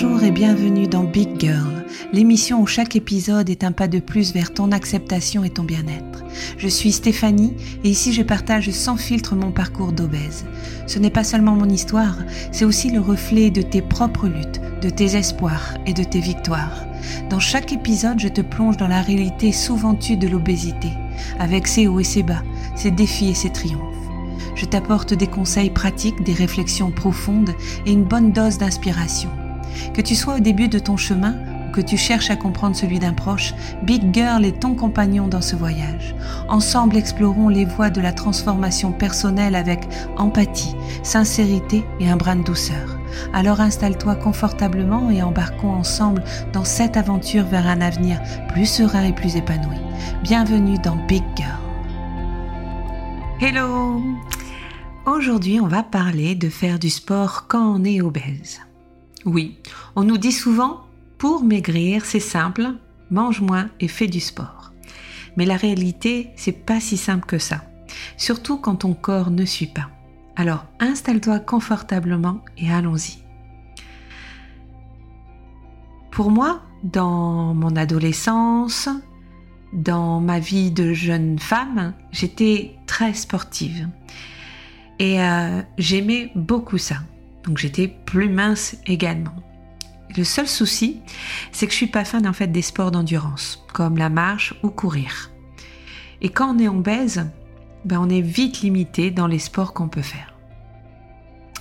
Bonjour et bienvenue dans Big Girl, l'émission où chaque épisode est un pas de plus vers ton acceptation et ton bien-être. Je suis Stéphanie et ici je partage sans filtre mon parcours d'obèse. Ce n'est pas seulement mon histoire, c'est aussi le reflet de tes propres luttes, de tes espoirs et de tes victoires. Dans chaque épisode, je te plonge dans la réalité souvent tue de l'obésité, avec ses hauts et ses bas, ses défis et ses triomphes. Je t'apporte des conseils pratiques, des réflexions profondes et une bonne dose d'inspiration. Que tu sois au début de ton chemin ou que tu cherches à comprendre celui d'un proche, Big Girl est ton compagnon dans ce voyage. Ensemble, explorons les voies de la transformation personnelle avec empathie, sincérité et un brin de douceur. Alors installe-toi confortablement et embarquons ensemble dans cette aventure vers un avenir plus serein et plus épanoui. Bienvenue dans Big Girl. Hello Aujourd'hui, on va parler de faire du sport quand on est obèse. Oui, on nous dit souvent, pour maigrir, c'est simple, mange moins et fais du sport. Mais la réalité, c'est pas si simple que ça. Surtout quand ton corps ne suit pas. Alors installe-toi confortablement et allons-y. Pour moi, dans mon adolescence, dans ma vie de jeune femme, j'étais très sportive. Et euh, j'aimais beaucoup ça. Donc j'étais plus mince également. Le seul souci, c'est que je suis pas fan en fait des sports d'endurance, comme la marche ou courir. Et quand on est obèse, ben on est vite limité dans les sports qu'on peut faire.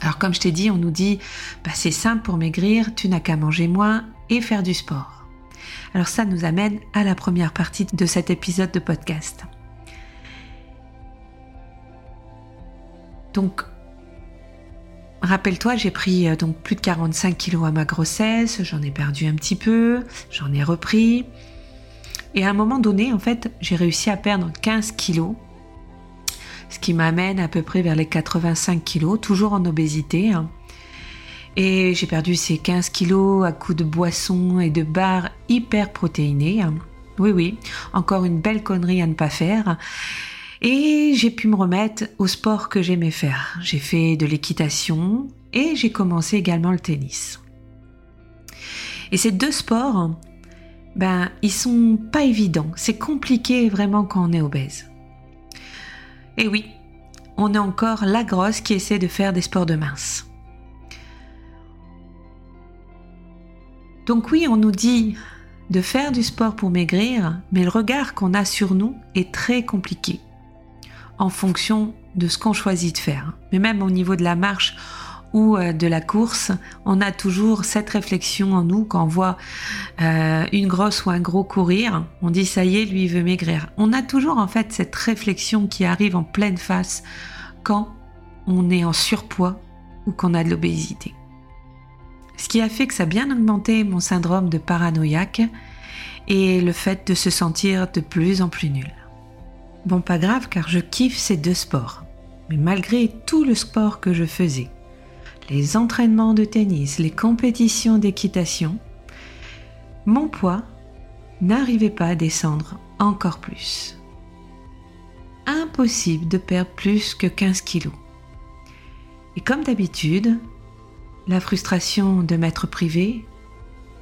Alors comme je t'ai dit, on nous dit, bah, c'est simple pour maigrir, tu n'as qu'à manger moins et faire du sport. Alors ça nous amène à la première partie de cet épisode de podcast. Donc, rappelle-toi, j'ai pris euh, donc plus de 45 kilos à ma grossesse, j'en ai perdu un petit peu, j'en ai repris. Et à un moment donné, en fait, j'ai réussi à perdre 15 kilos, ce qui m'amène à peu près vers les 85 kilos, toujours en obésité. Hein. Et j'ai perdu ces 15 kilos à coups de boissons et de barres hyper protéinées. Hein. Oui, oui, encore une belle connerie à ne pas faire. Et j'ai pu me remettre au sport que j'aimais faire. J'ai fait de l'équitation et j'ai commencé également le tennis. Et ces deux sports, ben, ils sont pas évidents. C'est compliqué vraiment quand on est obèse. Et oui, on est encore la grosse qui essaie de faire des sports de mince. Donc oui, on nous dit de faire du sport pour maigrir, mais le regard qu'on a sur nous est très compliqué en fonction de ce qu'on choisit de faire. Mais même au niveau de la marche ou euh, de la course, on a toujours cette réflexion en nous quand on voit euh, une grosse ou un gros courir, on dit ça y est, lui veut maigrir. On a toujours en fait cette réflexion qui arrive en pleine face quand on est en surpoids ou qu'on a de l'obésité. Ce qui a fait que ça a bien augmenté mon syndrome de paranoïaque et le fait de se sentir de plus en plus nul. Bon, pas grave car je kiffe ces deux sports. Mais malgré tout le sport que je faisais, les entraînements de tennis, les compétitions d'équitation, mon poids n'arrivait pas à descendre encore plus. Impossible de perdre plus que 15 kilos. Et comme d'habitude, la frustration de m'être privé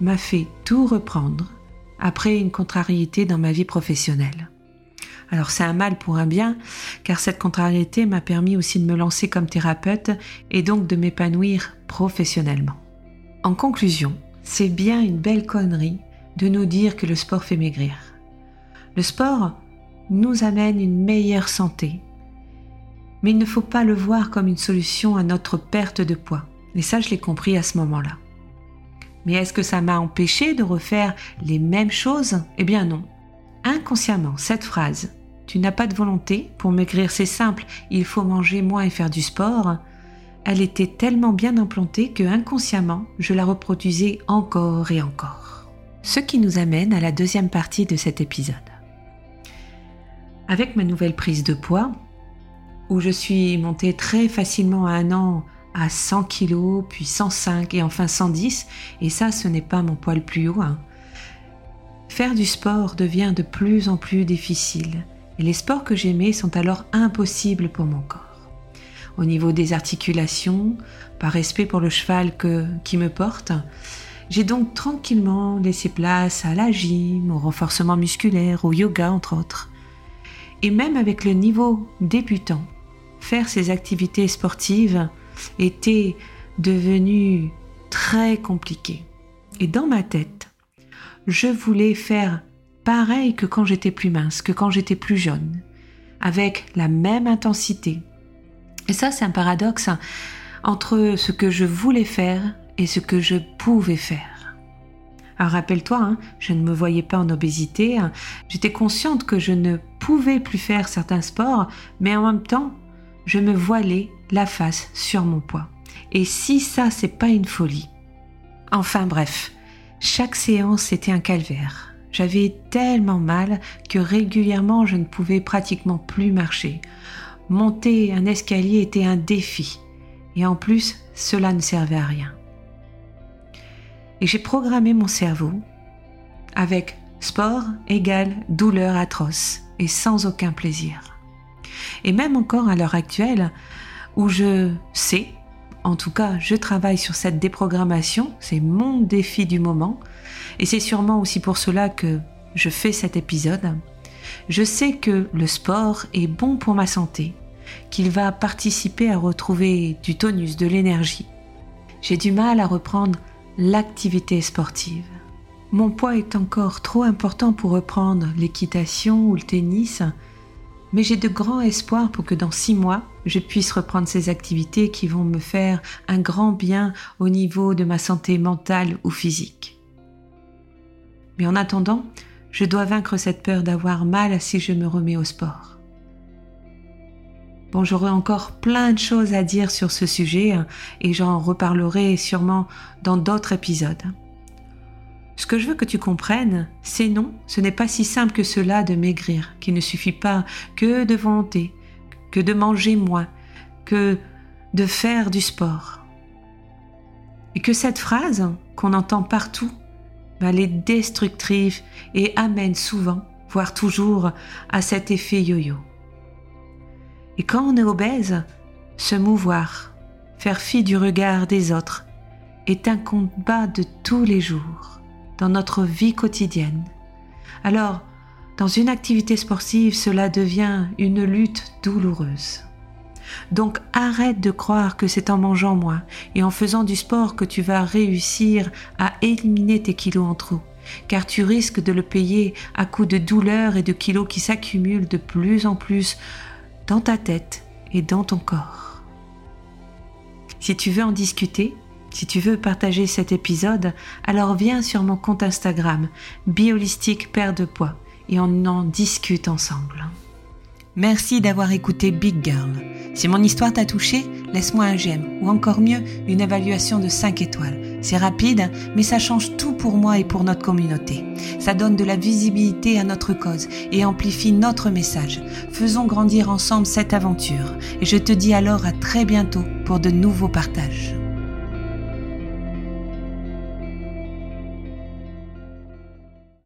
m'a fait tout reprendre après une contrariété dans ma vie professionnelle. Alors c'est un mal pour un bien, car cette contrariété m'a permis aussi de me lancer comme thérapeute et donc de m'épanouir professionnellement. En conclusion, c'est bien une belle connerie de nous dire que le sport fait maigrir. Le sport nous amène une meilleure santé, mais il ne faut pas le voir comme une solution à notre perte de poids. Et ça, je l'ai compris à ce moment-là. Mais est-ce que ça m'a empêché de refaire les mêmes choses? Eh bien non. Inconsciemment, cette phrase Tu n'as pas de volonté, pour maigrir c'est simple, il faut manger moins et faire du sport, elle était tellement bien implantée que inconsciemment, je la reproduisais encore et encore. Ce qui nous amène à la deuxième partie de cet épisode. Avec ma nouvelle prise de poids, où je suis montée très facilement à un an à 100 kg, puis 105 et enfin 110, et ça ce n'est pas mon poids le plus haut, hein. Faire du sport devient de plus en plus difficile et les sports que j'aimais sont alors impossibles pour mon corps. Au niveau des articulations, par respect pour le cheval que, qui me porte, J'ai donc tranquillement laissé place à la gym, au renforcement musculaire, au yoga entre autres. Et même avec le niveau débutant, faire ces activités sportives était devenu très compliqué. Et dans ma tête, je voulais faire pareil que quand j'étais plus mince, que quand j'étais plus jeune, avec la même intensité. Et ça, c'est un paradoxe hein, entre ce que je voulais faire et ce que je pouvais faire. Alors rappelle-toi, hein, je ne me voyais pas en obésité, hein. j'étais consciente que je ne pouvais plus faire certains sports, mais en même temps, je me voilais la face sur mon poids. Et si ça, c'est pas une folie? Enfin bref, chaque séance était un calvaire. J'avais tellement mal que régulièrement je ne pouvais pratiquement plus marcher. Monter un escalier était un défi. Et en plus, cela ne servait à rien. Et j'ai programmé mon cerveau avec sport égale douleur atroce et sans aucun plaisir. Et même encore à l'heure actuelle, où je sais, en tout cas je travaille sur cette déprogrammation, c'est mon défi du moment, et c'est sûrement aussi pour cela que je fais cet épisode, je sais que le sport est bon pour ma santé, qu'il va participer à retrouver du tonus, de l'énergie. J'ai du mal à reprendre l'activité sportive. Mon poids est encore trop important pour reprendre l'équitation ou le tennis, mais j'ai de grands espoirs pour que dans six mois, je puisse reprendre ces activités qui vont me faire un grand bien au niveau de ma santé mentale ou physique. Mais en attendant, je dois vaincre cette peur d'avoir mal si je me remets au sport. Bon, j'aurai encore plein de choses à dire sur ce sujet hein, et j'en reparlerai sûrement dans d'autres épisodes. Ce que je veux que tu comprennes, c'est non, ce n'est pas si simple que cela de maigrir, qu'il ne suffit pas que de volonté, que de manger moins, que de faire du sport. Et que cette phrase qu'on entend partout, elle est destructrice et amène souvent, voire toujours, à cet effet yo-yo. Et quand on est obèse, se mouvoir, faire fi du regard des autres, est un combat de tous les jours, dans notre vie quotidienne. Alors, dans une activité sportive, cela devient une lutte douloureuse. Donc arrête de croire que c'est en mangeant moins et en faisant du sport que tu vas réussir à éliminer tes kilos en trop, car tu risques de le payer à coups de douleur et de kilos qui s'accumulent de plus en plus dans ta tête et dans ton corps. Si tu veux en discuter, si tu veux partager cet épisode, alors viens sur mon compte Instagram, Biolistique Père de Poids, et on en discute ensemble. Merci d'avoir écouté Big Girl. Si mon histoire t'a touché, laisse-moi un j'aime ou encore mieux, une évaluation de 5 étoiles. C'est rapide, mais ça change tout pour moi et pour notre communauté. Ça donne de la visibilité à notre cause et amplifie notre message. Faisons grandir ensemble cette aventure et je te dis alors à très bientôt pour de nouveaux partages.